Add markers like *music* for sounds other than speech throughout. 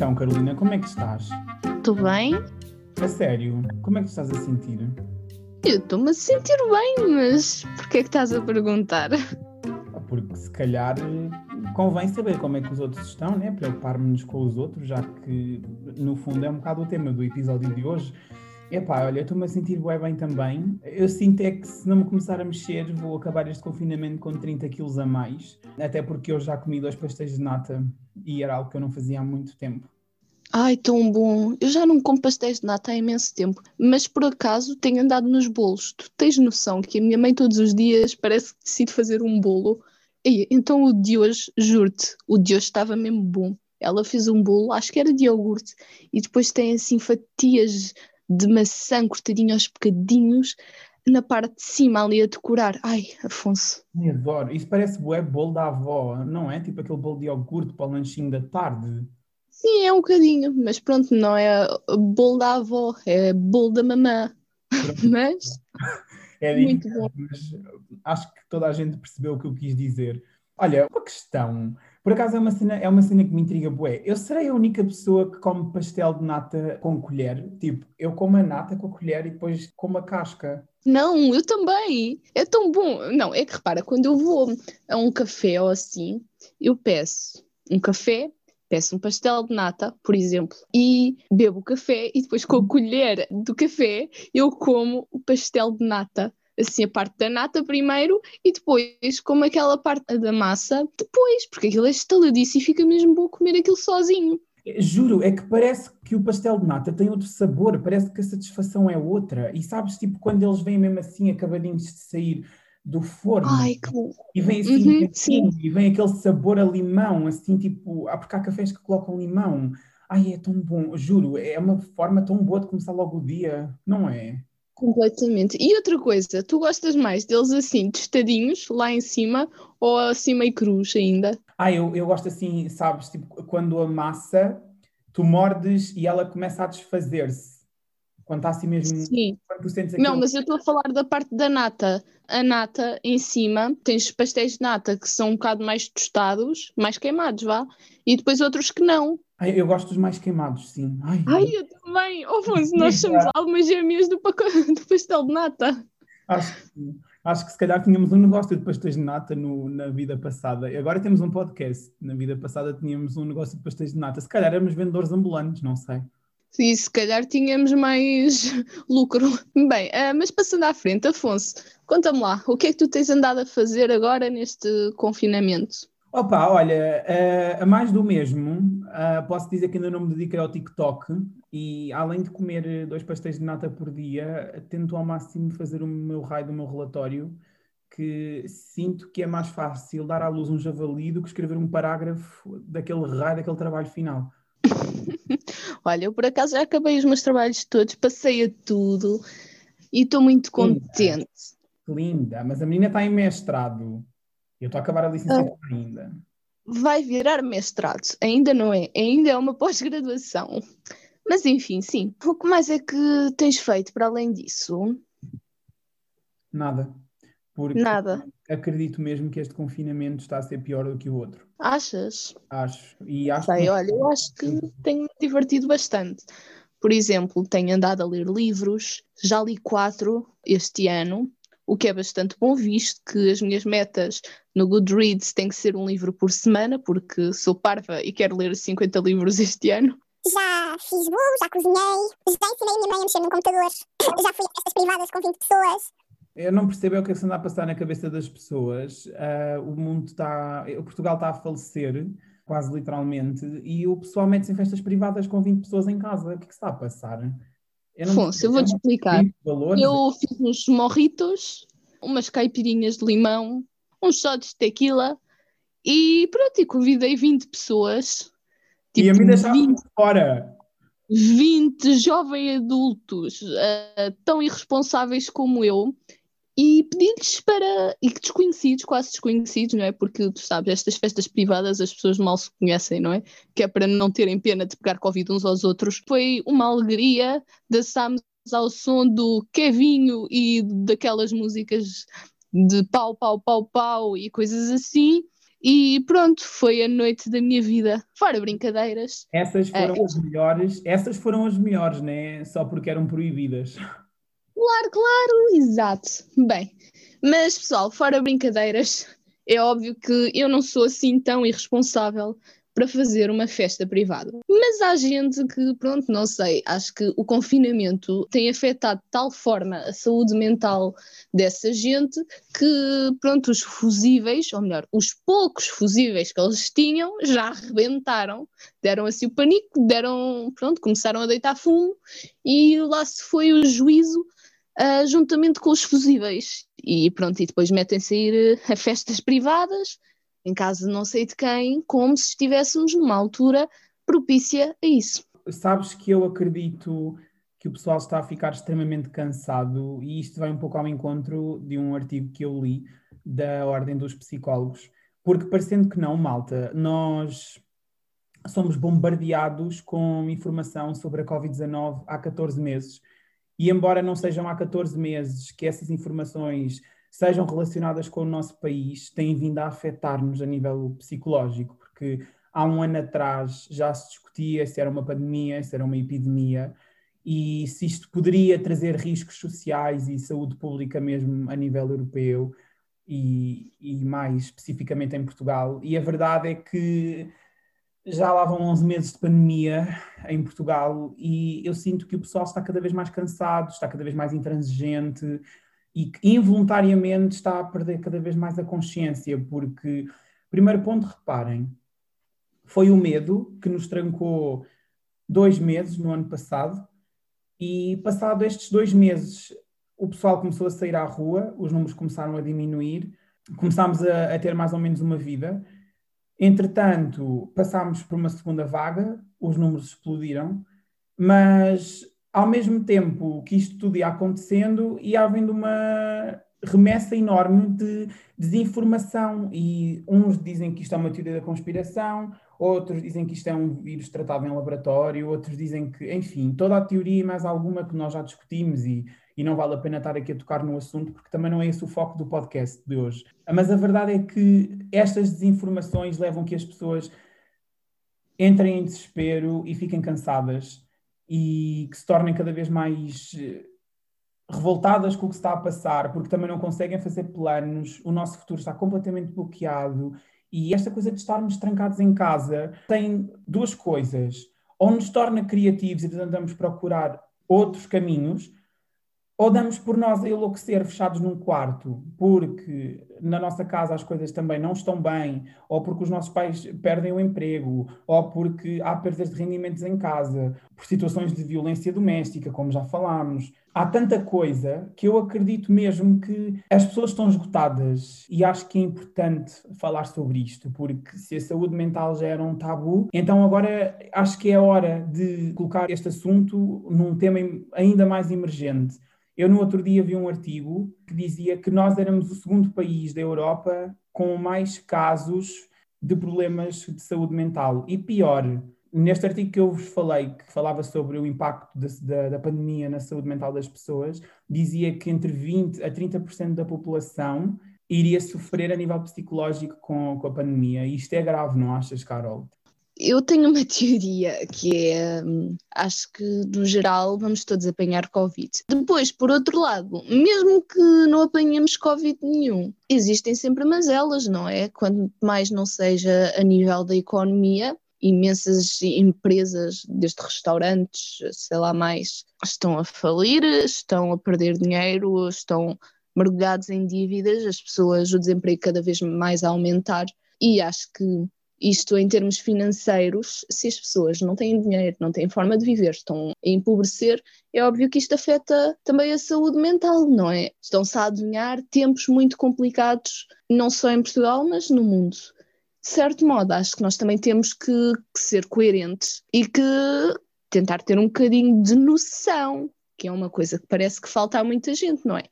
Então, Carolina, como é que estás? Estou bem? A sério, como é que estás a sentir? Eu estou-me a sentir bem, mas porquê é que estás a perguntar? Porque se calhar convém saber como é que os outros estão, né? Preocupar-nos com os outros, já que no fundo é um bocado o tema do episódio de hoje. Epá, olha, estou-me a sentir bem, bem também. Eu sinto é que se não me começar a mexer, vou acabar este confinamento com 30 quilos a mais. Até porque eu já comi dois pastéis de nata e era algo que eu não fazia há muito tempo. Ai, tão bom. Eu já não como pastéis de nata há imenso tempo, mas por acaso tenho andado nos bolos. Tu tens noção que a minha mãe todos os dias parece que decide fazer um bolo. E, então o de hoje, juro-te, o de hoje estava mesmo bom. Ela fez um bolo, acho que era de iogurte, e depois tem assim fatias de maçã cortadinho aos bocadinhos na parte de cima ali a decorar. Ai, Afonso. Eu adoro. Isso parece bué bolo da avó, não é? Tipo aquele bolo de iogurte para o lanchinho da tarde. Sim, é um bocadinho, mas pronto, não é bolo da avó, é bolo da mamã. *laughs* mas é muito bom. Mas acho que toda a gente percebeu o que eu quis dizer. Olha, uma questão. Por acaso é uma cena, é uma cena que me intriga bué. Eu serei a única pessoa que come pastel de nata com colher? Tipo, eu como a nata com a colher e depois como a casca. Não, eu também. É tão bom. Não, é que repara, quando eu vou a um café ou assim, eu peço um café, peço um pastel de nata, por exemplo, e bebo o café e depois com a colher do café eu como o pastel de nata assim a parte da nata primeiro e depois como aquela parte da massa depois, porque aquilo é estaladiço e fica mesmo bom comer aquilo sozinho. Juro, é que parece que o pastel de nata tem outro sabor, parece que a satisfação é outra. E sabes, tipo, quando eles vêm mesmo assim, acabadinhos de sair do forno, Ai, que... e vem assim, uhum, assim e vem aquele sabor a limão, assim, tipo, ah, porque há cafés que colocam limão. Ai, é tão bom, juro, é uma forma tão boa de começar logo o dia, não é? Completamente. E outra coisa, tu gostas mais deles assim, tostadinhos, lá em cima, ou assim meio cruz ainda? Ah, eu, eu gosto assim, sabes, tipo, quando a massa, tu mordes e ela começa a desfazer-se. Quando está assim mesmo. Sim. Não, mas eu estou a falar da parte da nata. A nata em cima, tens pastéis de nata que são um bocado mais tostados, mais queimados, vá, e depois outros que não. Ai, eu gosto dos mais queimados, sim. Ai, Ai eu também. Oh, Afonso, nós somos almas gêmeas do, *laughs* do pastel de nata. Acho que, acho que se calhar tínhamos um negócio de pastéis de nata no, na vida passada. Agora temos um podcast. Na vida passada tínhamos um negócio de pastéis de nata. Se calhar éramos vendedores ambulantes, não sei. Sim, se calhar tínhamos mais *laughs* lucro. Bem, uh, mas passando à frente, Afonso, conta-me lá, o que é que tu tens andado a fazer agora neste confinamento? Opa, olha, uh, a mais do mesmo, uh, posso dizer que ainda não me dediquei ao TikTok e além de comer dois pastéis de nata por dia, tento ao máximo fazer o meu raio do meu relatório, que sinto que é mais fácil dar à luz um javali do que escrever um parágrafo daquele raio, daquele trabalho final. *laughs* olha, eu por acaso já acabei os meus trabalhos todos, passei a tudo e estou muito contente. Linda, linda, mas a menina está em mestrado. Eu estou a acabar a licenciatura ah, ainda. Vai virar mestrado, ainda não é, ainda é uma *laughs* pós-graduação. Mas enfim, sim. O que mais é que tens feito para além disso? Nada. Porque Nada. acredito mesmo que este confinamento está a ser pior do que o outro. Achas? Acho. E acho Sei, que... olha, eu acho que tenho me divertido bastante. Por exemplo, tenho andado a ler livros, já li quatro este ano, o que é bastante bom, visto que as minhas metas no Goodreads têm que ser um livro por semana, porque sou parva e quero ler 50 livros este ano. Já fiz bolo, já cozinhei, já ensinei a minha mãe a mexer no computador, já fui a festas privadas com 20 pessoas. Eu não percebo é o que é que se anda a passar na cabeça das pessoas. Uh, o mundo está. O Portugal está a falecer, quase literalmente, e o pessoal mete-se em festas privadas com 20 pessoas em casa. O que é que se está a passar? Eu Afonso, eu vou-te explicar. Eu fiz uns morritos, umas caipirinhas de limão, uns shots de tequila e pronto, e convidei 20 pessoas. Tipo, e a mim deixaram 20, fora. 20 jovens adultos uh, tão irresponsáveis como eu e pedi-lhes para. e desconhecidos, quase desconhecidos, não é? Porque tu sabes, estas festas privadas as pessoas mal se conhecem, não é? Que é para não terem pena de pegar Covid uns aos outros. Foi uma alegria, dançámos ao som do Kevinho e daquelas músicas de pau, pau, pau, pau e coisas assim. E pronto, foi a noite da minha vida. Fora brincadeiras. Essas foram é. as melhores, essas foram as melhores, né? Só porque eram proibidas. Claro, claro, exato. Bem, mas pessoal, fora brincadeiras, é óbvio que eu não sou assim tão irresponsável para fazer uma festa privada. Mas há gente que, pronto, não sei, acho que o confinamento tem afetado de tal forma a saúde mental dessa gente que, pronto, os fusíveis, ou melhor, os poucos fusíveis que eles tinham já arrebentaram, deram assim o pânico, deram, pronto, começaram a deitar fumo e lá se foi o juízo uh, juntamente com os fusíveis. E pronto, e depois metem-se a ir a festas *laughs* privadas em casa de não sei de quem, como se estivéssemos numa altura propícia a isso. Sabes que eu acredito que o pessoal está a ficar extremamente cansado e isto vai um pouco ao encontro de um artigo que eu li da Ordem dos Psicólogos, porque parecendo que não, malta, nós somos bombardeados com informação sobre a Covid-19 há 14 meses. E embora não sejam há 14 meses que essas informações sejam relacionadas com o nosso país têm vindo a afetar-nos a nível psicológico, porque há um ano atrás já se discutia se era uma pandemia, se era uma epidemia, e se isto poderia trazer riscos sociais e saúde pública mesmo a nível europeu e, e mais especificamente em Portugal. E a verdade é que já lá vão 11 meses de pandemia em Portugal e eu sinto que o pessoal está cada vez mais cansado, está cada vez mais intransigente, e que involuntariamente está a perder cada vez mais a consciência, porque, primeiro ponto, reparem, foi o medo que nos trancou dois meses no ano passado, e passado estes dois meses, o pessoal começou a sair à rua, os números começaram a diminuir, começámos a, a ter mais ou menos uma vida. Entretanto, passámos por uma segunda vaga, os números explodiram, mas ao mesmo tempo que isto tudo ia acontecendo, ia havendo uma remessa enorme de desinformação e uns dizem que isto é uma teoria da conspiração, outros dizem que isto é um vírus tratado em laboratório, outros dizem que, enfim, toda a teoria e mais alguma que nós já discutimos e, e não vale a pena estar aqui a tocar no assunto porque também não é esse o foco do podcast de hoje. Mas a verdade é que estas desinformações levam que as pessoas entrem em desespero e fiquem cansadas e que se tornem cada vez mais eh, revoltadas com o que está a passar, porque também não conseguem fazer planos, o nosso futuro está completamente bloqueado. E esta coisa de estarmos trancados em casa tem duas coisas. Ou nos torna criativos e tentamos procurar outros caminhos, ou damos por nós a enlouquecer fechados num quarto, porque na nossa casa as coisas também não estão bem, ou porque os nossos pais perdem o emprego, ou porque há perdas de rendimentos em casa, por situações de violência doméstica, como já falámos. Há tanta coisa que eu acredito mesmo que as pessoas estão esgotadas e acho que é importante falar sobre isto, porque se a saúde mental já era um tabu, então agora acho que é hora de colocar este assunto num tema ainda mais emergente eu, no outro dia, vi um artigo que dizia que nós éramos o segundo país da Europa com mais casos de problemas de saúde mental. E pior, neste artigo que eu vos falei, que falava sobre o impacto da, da, pandemia na saúde mental das pessoas, dizia que entre 20% a 30% da população iria sofrer a nível psicológico com, com a pandemia. E isto é grave, não achas, Carol? Eu tenho uma *laughs* teoria que é, hum, acho que no geral vamos todos apanhar Covid. Depois, por outro lado, mesmo que não apanhemos Covid nenhum, existem sempre mazelas, não é? Quanto mais não seja a nível da economia, imensas empresas, desde restaurantes, sei lá mais, estão a falir, estão a perder dinheiro, estão mergulhados em dívidas, as pessoas, o desemprego cada vez mais a aumentar, e acho que isto em termos financeiros, se as pessoas não têm dinheiro, não têm forma de viver, estão a empobrecer, é óbvio que isto afeta também a saúde mental, não é? Estão-se a adivinhar tempos muito complicados, não só em Portugal, mas no mundo. De certo modo, acho que nós também temos que, que ser coerentes e que tentar ter um bocadinho de noção, que é uma coisa que parece que falta a muita gente, não é?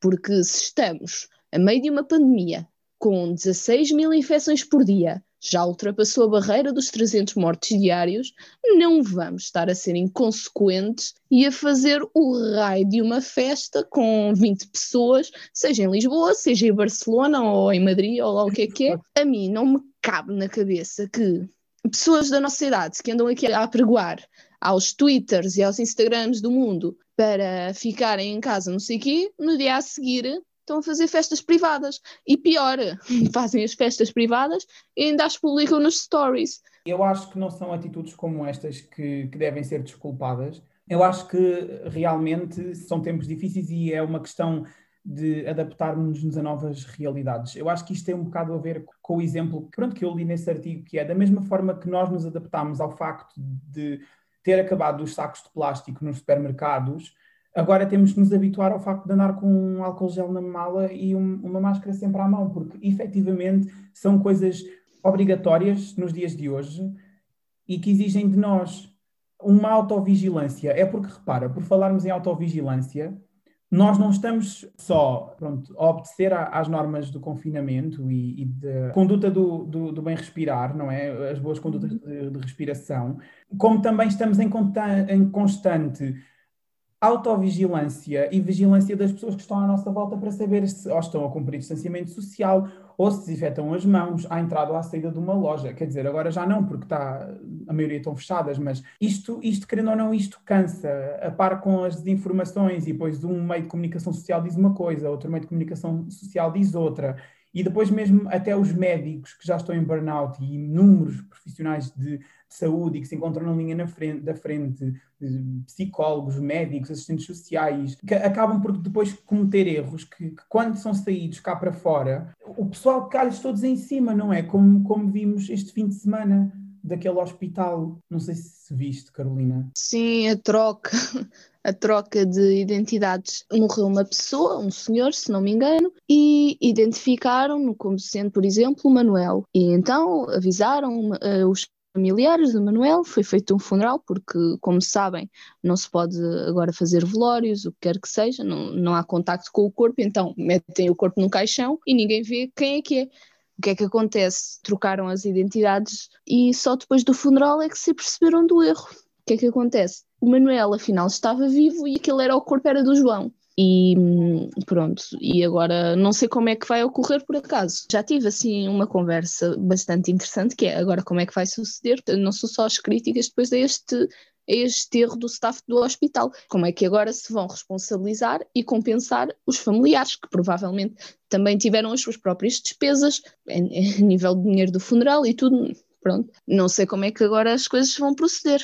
Porque se estamos a meio de uma pandemia com 16 mil infecções por dia, já ultrapassou a barreira dos 300 mortos diários, não vamos estar a ser inconsequentes e a fazer o raio de uma festa com 20 pessoas, seja em Lisboa, seja em Barcelona ou em Madrid ou lá o que é que é. A mim não me cabe na cabeça que pessoas da nossa idade que andam aqui a apregoar aos Twitters e aos Instagrams do mundo para ficarem em casa, não sei o quê, no dia a seguir estão a fazer festas privadas. E pior, *laughs* fazem as festas privadas e ainda as publicam nos stories. Eu acho que não são atitudes como estas que, que devem ser desculpadas. Eu acho que realmente são tempos difíceis e é uma questão de adaptarmos-nos a novas realidades. Eu acho que isto tem um bocado a ver com o exemplo pronto, que eu li nesse artigo, que é da mesma forma que nós nos adaptamos ao facto de ter acabado os sacos de plástico nos supermercados, agora temos que nos habituar ao facto de andar com um álcool gel na mala e um, uma máscara sempre à mão, porque efetivamente são coisas obrigatórias nos dias de hoje e que exigem de nós uma autovigilância. É porque, repara, por falarmos em autovigilância, nós não estamos só pronto, a obedecer às normas do confinamento e, e da conduta do, do, do, bem respirar, não é? As boas condutas uhum. de, de respiração, como também estamos em, em constante autovigilância e vigilância das pessoas que estão à nossa volta para saber se ou estão a cumprir distanciamento social ou se desinfetam as mãos à entrada ou à saída de uma loja. Quer dizer, agora já não, porque está, a maioria estão fechadas, mas isto, isto, querendo ou não, isto cansa. A par com as desinformações e depois um meio de comunicação social diz uma coisa, outro meio de comunicação social diz outra. E depois mesmo até os médicos que já estão em burnout e inúmeros profissionais de, de saúde e que se encontram na linha na frente, da frente, psicólogos, médicos, assistentes sociais, que acabam por depois cometer erros que, que quando são saídos cá para fora, o pessoal cai-lhes todos em cima, não é? Como, como vimos este fim de semana daquele hospital. Não sei se viste, Carolina. Sim, a troca, *laughs* a troca de identidades. Morreu uma pessoa, um senhor, se não me engano, e identificaram-no como sendo, por exemplo, Manuel. E então avisaram uh, os familiares do Manuel, foi feito um funeral, porque, como sabem, não se pode agora fazer velórios, o que quer que seja, não, não há contacto com o corpo, então metem o corpo num caixão e ninguém vê quem é que é. O que é que acontece? Trocaram as identidades e só depois do funeral é que se perceberam do erro. O que é que acontece? O Manuel, afinal, estava vivo e aquele era o corpo era do João. E pronto, e agora não sei como é que vai ocorrer por acaso. Já tive assim uma conversa bastante interessante que é agora como é que vai suceder. Não são só as críticas depois a este, a este erro do staff do hospital. Como é que agora se vão responsabilizar e compensar os familiares que provavelmente também tiveram as suas próprias despesas a nível de dinheiro do funeral e tudo. Pronto, não sei como é que agora as coisas vão proceder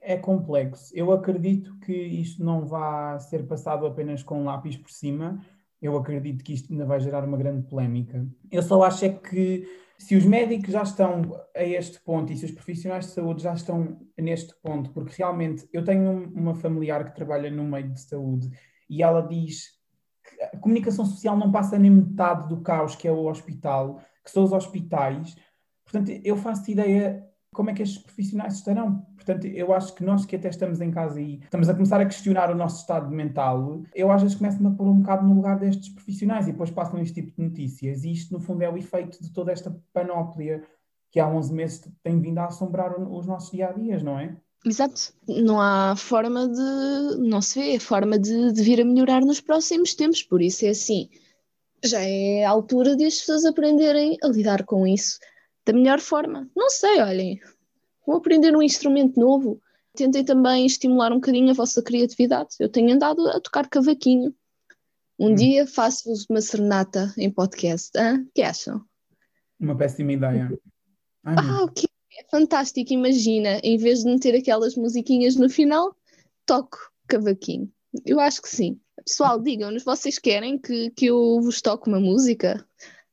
é complexo. Eu acredito que isto não vai ser passado apenas com um lápis por cima. Eu acredito que isto ainda vai gerar uma grande polémica. Eu só acho é que se os médicos já estão a este ponto e se os profissionais de saúde já estão neste ponto, porque realmente eu tenho uma familiar que trabalha no meio de saúde e ela diz que a comunicação social não passa nem metade do caos que é o hospital, que são os hospitais. Portanto, eu faço ideia como é que estes profissionais estarão. Portanto, eu acho que nós que até estamos em casa e estamos a começar a questionar o nosso estado mental, eu às vezes começo-me a pôr um bocado no lugar destes profissionais e depois passam este tipo de notícias. E isto, no fundo, é o efeito de toda esta panóplia que há 11 meses tem vindo a assombrar os nossos dia-a-dias, não é? Exato. Não há forma de. Não se vê forma de, de vir a melhorar nos próximos tempos. Por isso é assim. Já é a altura de as pessoas aprenderem a lidar com isso da melhor forma. Não sei, olhem, vou aprender um instrumento novo. Tentem também estimular um bocadinho a vossa criatividade. Eu tenho andado a tocar cavaquinho. Um hum. dia faço-vos uma serenata em podcast. O que acham? Uma péssima ideia. Ai, ah, ok. É fantástico. Imagina, em vez de meter aquelas musiquinhas no final, toco cavaquinho. Eu acho que sim. Pessoal, digam-nos, vocês querem que, que eu vos toque uma música?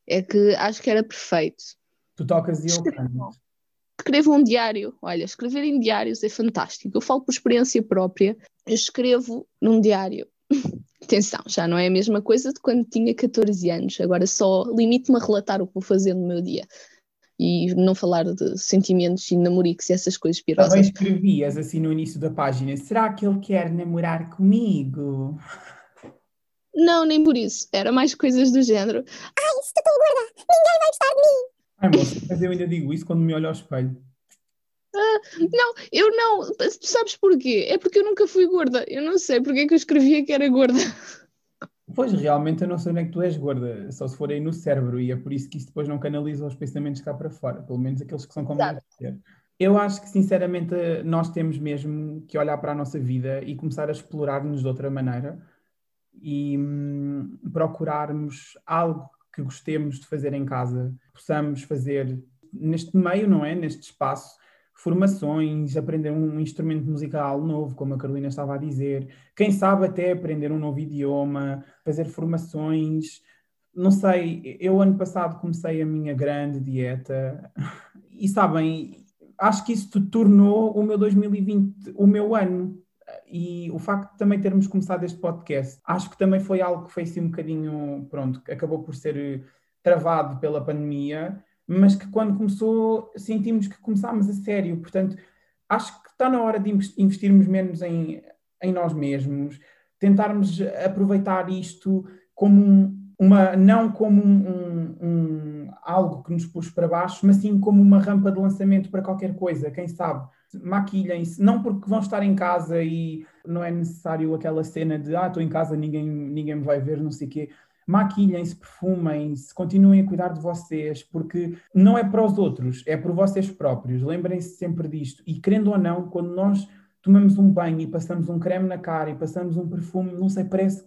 É que acho que era perfeito. Tu tocas e eu canto. Escrevo um diário. Olha, escrever em diários é fantástico. Eu falo por experiência própria. Eu escrevo num diário. *laughs* Atenção, já não é a mesma coisa de quando tinha 14 anos. Agora só limito-me a relatar o que vou fazer no meu dia e não falar de sentimentos e namoricos e essas coisas pirosas. Também escrevias assim no início da página: será que ele quer namorar comigo? Não, nem por isso. Era mais coisas do género. Ai, estou tão gorda, ninguém vai gostar de mim. Ai, moça, mas eu ainda digo isso quando me olho ao espelho. Não, eu não. Sabes porquê? É porque eu nunca fui gorda. Eu não sei porque é que eu escrevia que era gorda. Pois, realmente eu não sei onde é que tu és gorda, só se for aí no cérebro, e é por isso que isso depois não canaliza os pensamentos cá para fora, pelo menos aqueles que são como deve ser. Eu acho que, sinceramente, nós temos mesmo que olhar para a nossa vida e começar a explorar-nos de outra maneira e hum, procurarmos algo que gostemos de fazer em casa, possamos fazer neste meio, não é? Neste espaço, formações, aprender um instrumento musical novo, como a Carolina estava a dizer, quem sabe até aprender um novo idioma, fazer formações. Não sei, eu ano passado comecei a minha grande dieta e sabem, acho que isso tornou o meu 2020 o meu ano. E o facto de também termos começado este podcast, acho que também foi algo que foi assim um bocadinho, pronto, que acabou por ser eh, travado pela pandemia, mas que quando começou sentimos que começámos a sério. Portanto, acho que está na hora de investirmos menos em, em nós mesmos, tentarmos aproveitar isto como um, uma, não como um, um, algo que nos puxe para baixo, mas sim como uma rampa de lançamento para qualquer coisa, quem sabe. Maquilhem-se, não porque vão estar em casa e não é necessário aquela cena de ah, estou em casa, ninguém, ninguém me vai ver, não sei o quê maquilhem-se, perfumem-se, continuem a cuidar de vocês, porque não é para os outros, é por vocês próprios. Lembrem-se sempre disto. E querendo ou não, quando nós tomamos um banho e passamos um creme na cara e passamos um perfume, não sei, parece,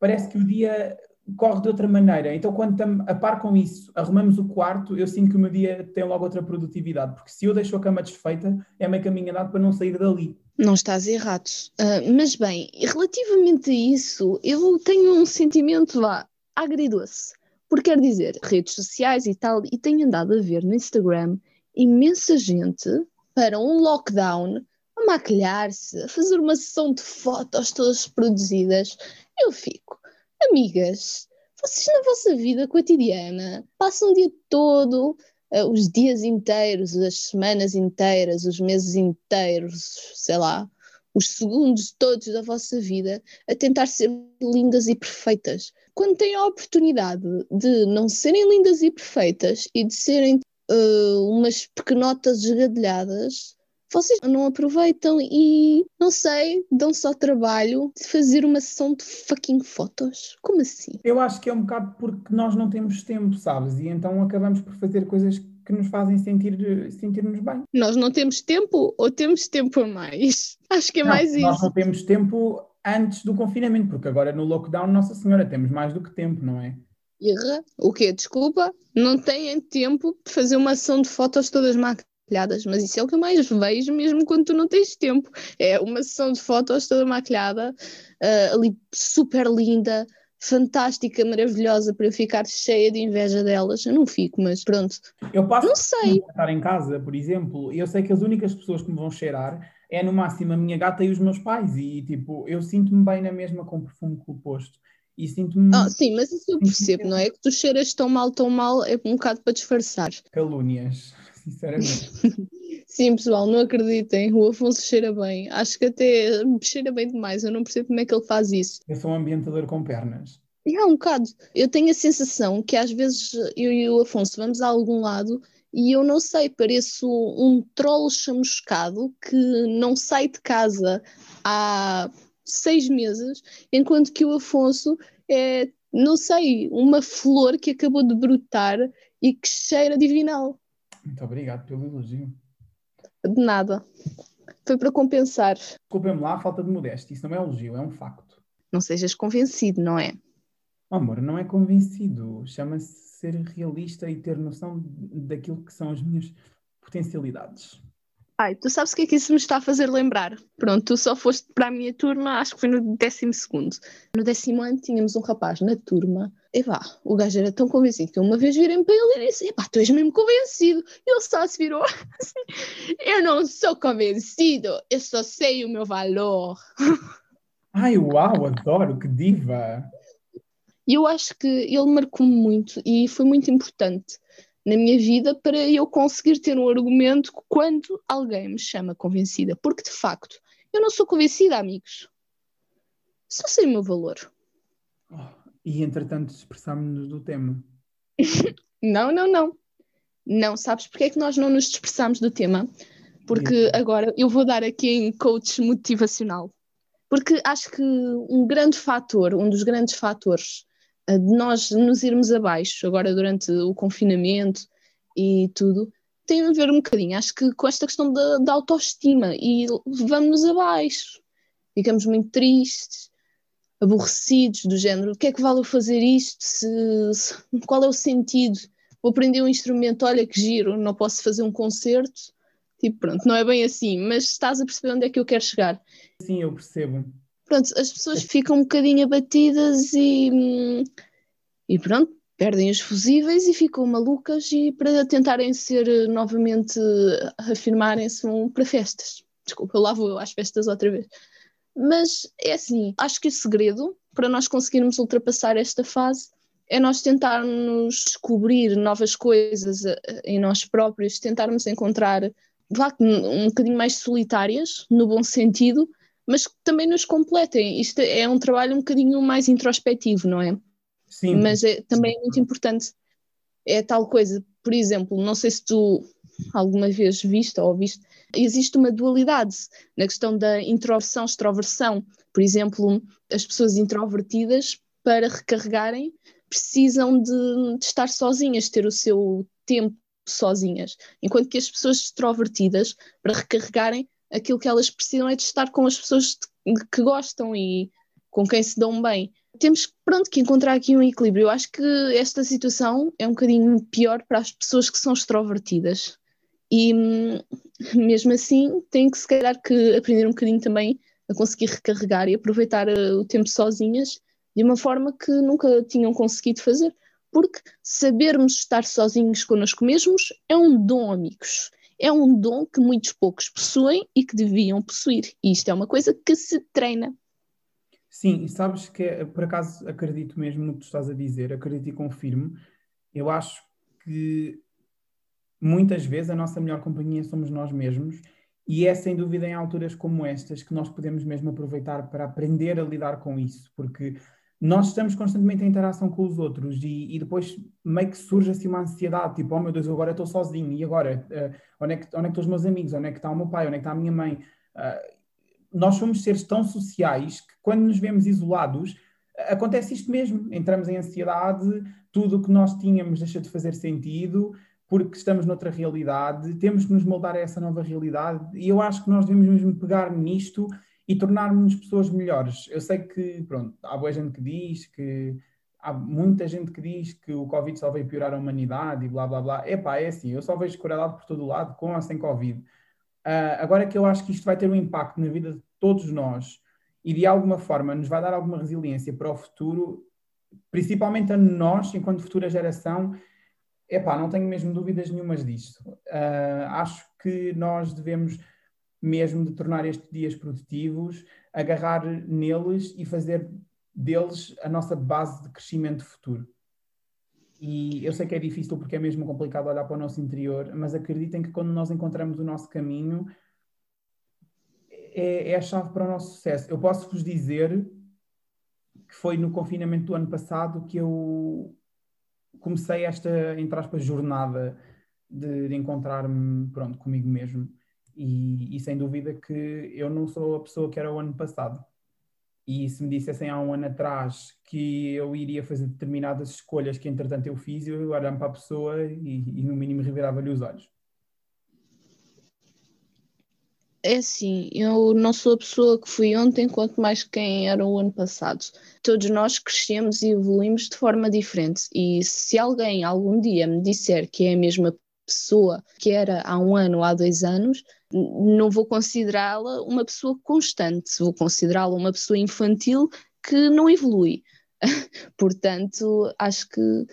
parece que o dia corre de outra maneira. Então, quando estamos a par com isso, arrumamos o quarto, eu sinto que o meu dia tem logo outra produtividade, porque se eu deixo a cama desfeita, é meio caminho andado para não sair dali. Não estás errado. Uh, mas bem, relativamente a isso, eu tenho um sentimento lá agridoce. Porque quer dizer, redes sociais e tal, e tenho andado a ver no Instagram imensa gente para um lockdown a maquilhar-se, a fazer uma sessão de fotos todas produzidas. Eu fico, amigas, vocês na vossa vida cotidiana passam o dia todo, uh, os dias inteiros, as semanas inteiras, os meses inteiros, sei lá, os segundos todos da vossa vida a tentar ser lindas e perfeitas. Quando têm a oportunidade de não serem lindas e perfeitas e de serem uh, umas pequenotas esgadelhadas, vocês não aproveitam e, não sei, dão só trabalho de fazer uma sessão de fucking fotos. Como assim? Eu acho que é um bocado porque nós não temos tempo, sabes? E então acabamos por fazer coisas que nos fazem sentir, sentir-nos bem. Nós não temos tempo ou temos tempo a mais? *laughs* Acho que é não, mais isso. Nós não temos tempo antes do confinamento, porque agora no lockdown, Nossa Senhora, temos mais do que tempo, não é? Irra, o quê? Desculpa, não têm tempo de fazer uma ação de fotos todas maquilhadas, mas isso é o que eu mais vejo mesmo quando tu não tens tempo. É uma sessão de fotos toda maquilhada, uh, ali super linda, fantástica, maravilhosa, para eu ficar cheia de inveja delas. Eu não fico, mas pronto. Eu passo não sei. estar em casa, por exemplo, e eu sei que as únicas pessoas que me vão cheirar é no máximo a minha gata e os meus pais, e tipo, eu sinto-me bem na mesma com o perfume que o posto. E sinto-me. Ah, sim, mas isso eu percebo, não é? Que tu cheiras tão mal, tão mal, é um bocado para disfarçar. Calúnias sinceramente. *laughs* Sim, pessoal, não acreditem, o Afonso cheira bem. Acho que até cheira bem demais. Eu não percebo como é que ele faz isso. Eu sou um ambientador com pernas. É um bocado. Eu tenho a sensação que às vezes eu e o Afonso vamos a algum lado e eu não sei, pareço um troll chamuscado que não sai de casa há seis meses, enquanto que o Afonso é, não sei, uma flor que acabou de brotar e que cheira divinal. Muito obrigado pelo elogio. De nada. Foi para compensar. Desculpem-me lá a falta de modéstia. Isso não é elogio, é um facto. Não sejas convencido, não é? Oh, amor, não é convencido. Chama-se ser realista e ter noção daquilo que são as minhas potencialidades. Ai, tu sabes o que é que isso me está a fazer lembrar? Pronto, tu só foste para a minha turma, acho que foi no décimo segundo. No décimo ano tínhamos um rapaz na turma, e pá, o gajo era tão convencido que uma vez virem para ele e disse, epá, tu és mesmo convencido. E ele só se virou assim, eu não sou convencido, eu só sei o meu valor. Ai, uau, adoro, que diva! E eu acho que ele marcou-me muito e foi muito importante na minha vida para eu conseguir ter um argumento quando alguém me chama convencida. Porque, de facto, eu não sou convencida, amigos. Só sei o meu valor. E, entretanto, expressámos-nos do tema. *laughs* não, não, não. Não, sabes porque é que nós não nos dispersamos do tema? Porque agora eu vou dar aqui em coach motivacional. Porque acho que um grande fator, um dos grandes fatores eh, de nós nos irmos abaixo, agora durante o confinamento e tudo, tem a ver um bocadinho, acho que com esta questão da, da autoestima e vamos-nos abaixo, ficamos muito tristes, aborrecidos, do género, o que é que vale eu fazer isto? Se, se, *laughs* qual é o sentido? Vou aprender um instrumento, olha que giro, não posso fazer um concerto. Tipo, pronto, não é bem assim, mas estás a perceber onde é que eu quero chegar. Sim, eu percebo. Pronto, as pessoas ficam um bocadinho abatidas e, e pronto, perdem os fusíveis e ficam malucas e para tentarem ser novamente, afirmarem-se para festas. Desculpa, lá vou eu às festas outra vez. Mas é assim, acho que o segredo para nós conseguirmos ultrapassar esta fase é nós tentarmos descobrir novas coisas eh, em nós próprios, tentarmos encontrar vá, um bocadinho mais solitárias, no bom sentido, mas que também nos completem. Isto é um trabalho um bocadinho mais introspectivo, não é? Sim. Mas é, também é muito importante. É tal coisa, por exemplo, não sei se tu alguma vez viste ou viste, existe uma dualidade na questão da introversão, extroversão. Por exemplo, as pessoas introvertidas, para recarregarem, precisam de, de estar sozinhas, ter o seu tempo sozinhas. Enquanto que as pessoas extrovertidas, para recarregarem, aquilo que elas precisam é de estar com as pessoas que gostam e com quem se dão bem. Temos pronto que encontrar aqui um equilíbrio. Eu acho que esta situação é um bocadinho pior para as pessoas que são extrovertidas. E hum, *laughs* mesmo assim, têm que se calhar que aprender um bocadinho também a conseguir recarregar e aproveitar uh, o tempo sozinhas de uma forma que nunca tinham conseguido fazer porque sabermos estar sozinhos connosco mesmos é um dom, amigos. É um dom que muitos poucos possuem e que deviam possuir. E isto é uma coisa que se treina. Sim, e sabes que é, por acaso acredito mesmo no que tu estás a dizer, acredito e confirmo. Eu acho que muitas vezes a nossa melhor companhia somos nós mesmos, e é sem dúvida em alturas como estas que nós podemos mesmo aproveitar para aprender a lidar com isso, porque nós estamos constantemente em interação com os outros e, e, depois meio que surge assim uma ansiedade, tipo, oh meu Deus, agora estou sozinho, e agora? Uh, onde, é que, onde é que estão os meus amigos? Onde é que está o meu pai? Onde é que está a minha mãe? Uh, nós somos seres tão sociais que quando nos vemos isolados, acontece isto mesmo, entramos em ansiedade, tudo o que nós tínhamos deixa de fazer sentido, porque estamos noutra realidade, temos que nos moldar a essa nova realidade, e eu acho que nós devemos mesmo pegar nisto e tornarmos pessoas melhores. Eu sei que, pronto, há boa gente que diz que há muita gente que diz que o Covid só veio piorar a humanidade e blá blá blá. Epá, é assim, eu só vejo crueldade por todo o lado, com ou sem Covid. Uh, agora que eu acho que isto vai ter um impacto na vida de todos nós e de alguma forma nos vai dar alguma resiliência para o futuro, principalmente a nós, enquanto futura geração, epá, não tenho mesmo dúvidas nenhumas disto. Uh, acho que nós devemos mesmo de tornar estes dias produtivos, agarrar neles e fazer deles a nossa base de crescimento futuro. E eu sei que é difícil porque é mesmo complicado olhar para o nosso interior, mas acreditem que quando nós encontramos o nosso caminho, é, é a chave para o nosso sucesso. Eu posso vos dizer que foi no confinamento do ano passado que eu comecei esta, entre aspas, jornada de, de encontrar-me, pronto, comigo mesmo. E, e, sem dúvida que eu não sou a pessoa que era o ano passado. E se me dissessem há um ano atrás que eu iria fazer determinadas escolhas que entretanto eu fiz, eu olhava para a pessoa e, e no mínimo revirava-lhe os olhos. É assim, eu não sou a pessoa que fui ontem, quanto mais quem era o ano passado. Todos nós crescemos e evoluímos de forma diferente. E se alguém algum dia me disser que é a mesma pessoa que era há um ano ou há dois anos, não vou considerá-la uma pessoa constante, vou considerá-la uma pessoa infantil que não evolui. *laughs* Portanto, acho que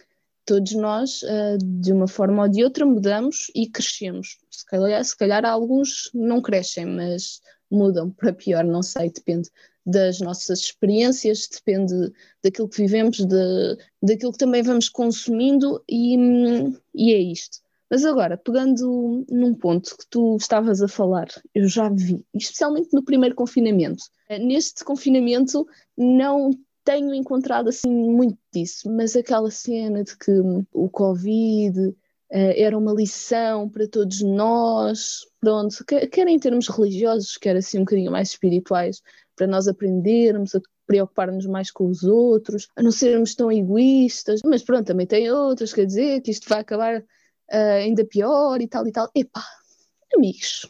todos nós, uh, de uma forma ou de outra, mudamos e crescemos. Se calhar, se calhar alguns não crescem, mas mudam para pior, não sei, depende das nossas experiências, depende daquilo que vivemos, de, daquilo que também vamos consumindo, e, e é isto. Mas agora, pegando num ponto que tu estavas a falar, eu já vi, especialmente no primeiro confinamento. Neste confinamento não tenho encontrado assim muito disso, mas aquela cena de que o Covid era uma lição para todos nós, pronto, quer em termos religiosos, quer assim um bocadinho mais espirituais, para nós aprendermos a preocupar-nos mais com os outros, a não sermos tão egoístas, mas pronto, também tem outras, quer dizer, que isto vai acabar uh, ainda pior e tal e tal. Epá, amigos,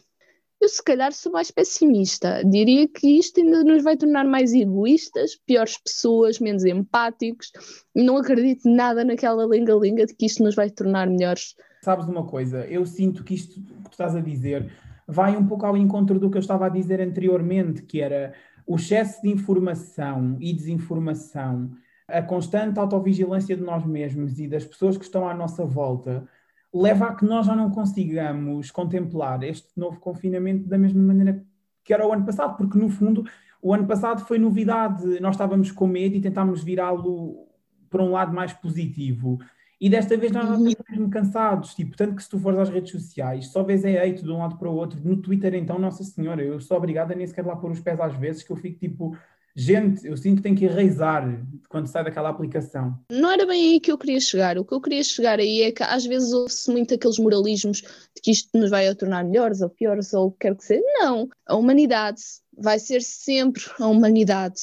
eu se calhar sou mais pessimista. Diria que isto ainda nos vai tornar mais egoístas, piores pessoas, menos empáticos. Não acredito nada naquela lenga-lenga de que isto nos vai tornar melhores. Sabes uma coisa? Eu sinto que isto que tu estás a dizer vai um pouco ao encontro do que eu estava a dizer anteriormente, que era o excesso de informação e desinformação, a constante autovigilância de nós mesmos e das pessoas que estão à nossa volta leva a que nós já não consigamos contemplar este novo confinamento da mesma maneira que era o ano passado, porque no fundo o ano passado foi novidade, nós estávamos com medo e tentámos virá-lo para um lado mais positivo. E desta vez nós já estamos mesmo cansados, tipo, tanto que se tu fores às redes sociais, só vês é hate de um lado para o outro, no Twitter então, nossa senhora, eu sou obrigada a nem sequer lá pôr os pés às vezes, que eu fico tipo, Gente, eu sinto que tenho que enraizar quando sai daquela aplicação. Não era bem aí que eu queria chegar. O que eu queria chegar aí é que às vezes ouve-se muito aqueles moralismos de que isto nos vai tornar melhores ou piores ou o que quer que seja. Não. A humanidade vai ser sempre a humanidade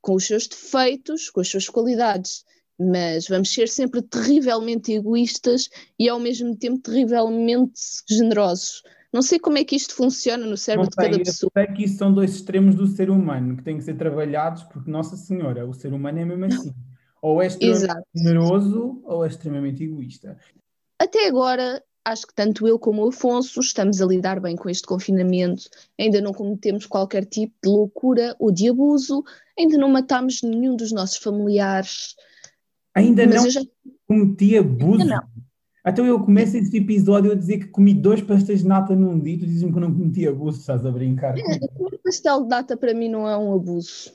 com os seus defeitos, com as suas qualidades. Mas vamos ser sempre terrivelmente egoístas e ao mesmo tempo terrivelmente generosos não sei como é que isto funciona no cérebro sei, de cada pessoa. Eu sei que isso são dois extremos do ser humano que têm que ser trabalhados, porque, Nossa Senhora, o ser humano é mesmo assim. Ou é extremamente generoso ou é extremamente egoísta. Até agora, acho que tanto eu como o Afonso estamos a lidar bem com este confinamento, ainda não cometemos qualquer tipo de loucura ou de abuso, ainda não matámos nenhum dos nossos familiares. Ainda Mas não já... cometi abuso? Ainda não. Então eu começo esse episódio a dizer que comi dois pastéis de nata num dia, tu dizes-me que eu não cometi abuso, estás a brincar? É, comer pastel de nata para mim não é um abuso.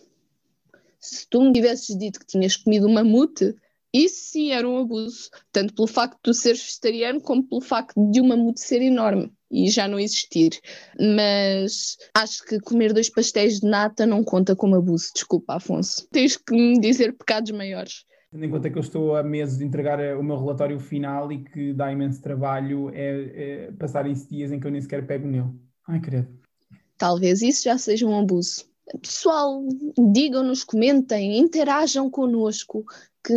Se tu me tivesses dito que tinhas comido um mamute, isso sim era um abuso, tanto pelo facto de tu seres vegetariano como pelo facto de uma mamute ser enorme e já não existir. Mas acho que comer dois pastéis de nata não conta como abuso, desculpa, Afonso. Tens que me dizer pecados maiores tendo em conta que eu estou a meses de entregar eh, o meu relatório final e que dá imenso trabalho é, é passarem-se dias em que eu nem sequer pego nele. Ai, credo. Talvez isso já seja um abuso. Pessoal, digam-nos, comentem, interajam connosco, que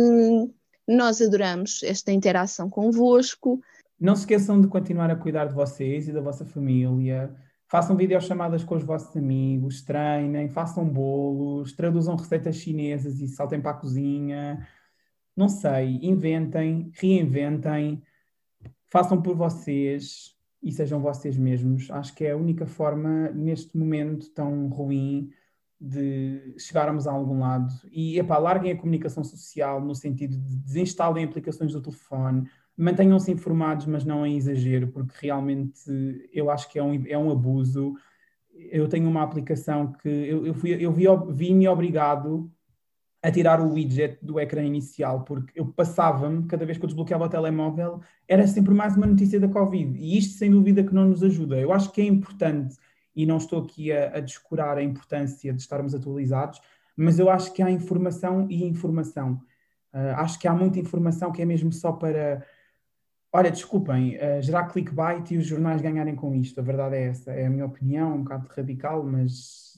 nós adoramos esta interação convosco. Não se esqueçam de continuar a cuidar de vocês e da vossa família. Façam videochamadas com os vossos amigos, treinem, façam bolos, traduzam receitas chinesas e saltem para a cozinha não sei, inventem, reinventem, façam por vocês e sejam vocês mesmos. Acho que é a única forma, neste momento tão ruim, de chegarmos a algum lado. E, epá, larguem a comunicação social no sentido de desinstalem aplicações do telefone, mantenham-se informados, mas não em exagero, porque realmente eu acho que é um, é um abuso. Eu tenho uma aplicação que eu, eu, eu vi, vi-me obrigado a tirar o widget do ecrã inicial, porque eu passava-me, cada vez que eu desbloqueava o telemóvel, era sempre mais uma notícia da Covid. E isto, sem dúvida, que não nos ajuda. Eu acho que é importante, e não estou aqui a, a descurar a importância de estarmos atualizados, mas eu acho que há informação e informação. Uh, acho que há muita informação que é mesmo só para. Olha, desculpem, uh, gerar clickbait e os jornais ganharem com isto. A verdade é essa. É a minha opinião, um bocado radical, mas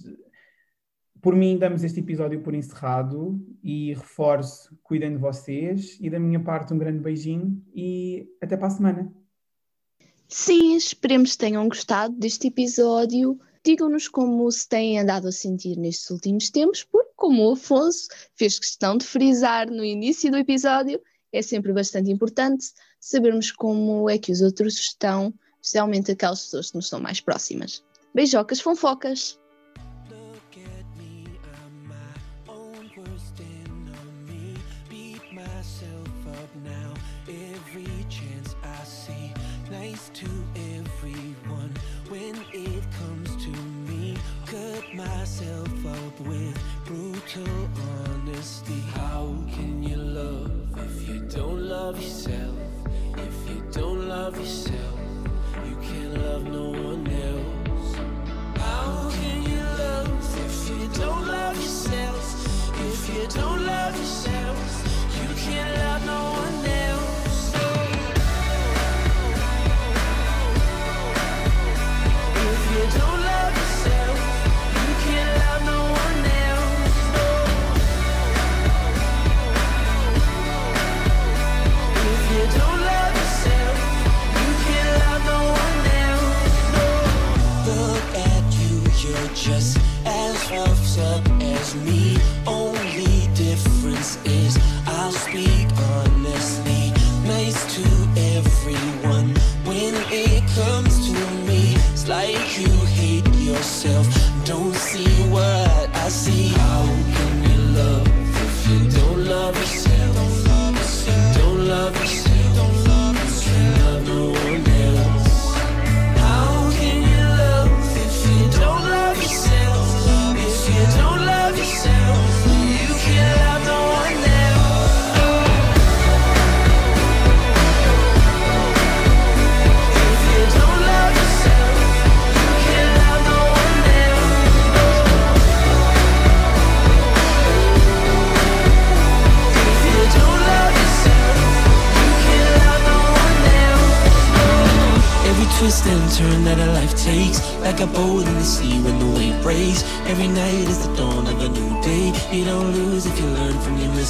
por mim, damos este episódio por encerrado e reforço, cuidem de vocês e da minha parte um grande beijinho e até para a semana. Sim, esperemos que tenham gostado deste episódio. Digam-nos como se têm andado a sentir nestes últimos tempos, porque, como o Afonso fez questão de frisar no início do episódio, é sempre bastante importante sabermos como é que os outros estão, especialmente aquelas pessoas que nos estão mais próximas. Beijocas, fonfocas! brutal honesty. How can you love if you don't love yourself? If you don't love yourself, you can't love no one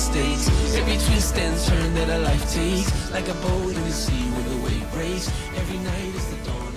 mistakes. Every twist and turn that our life takes. Like a boat in the sea when the wave race Every night is the dawn.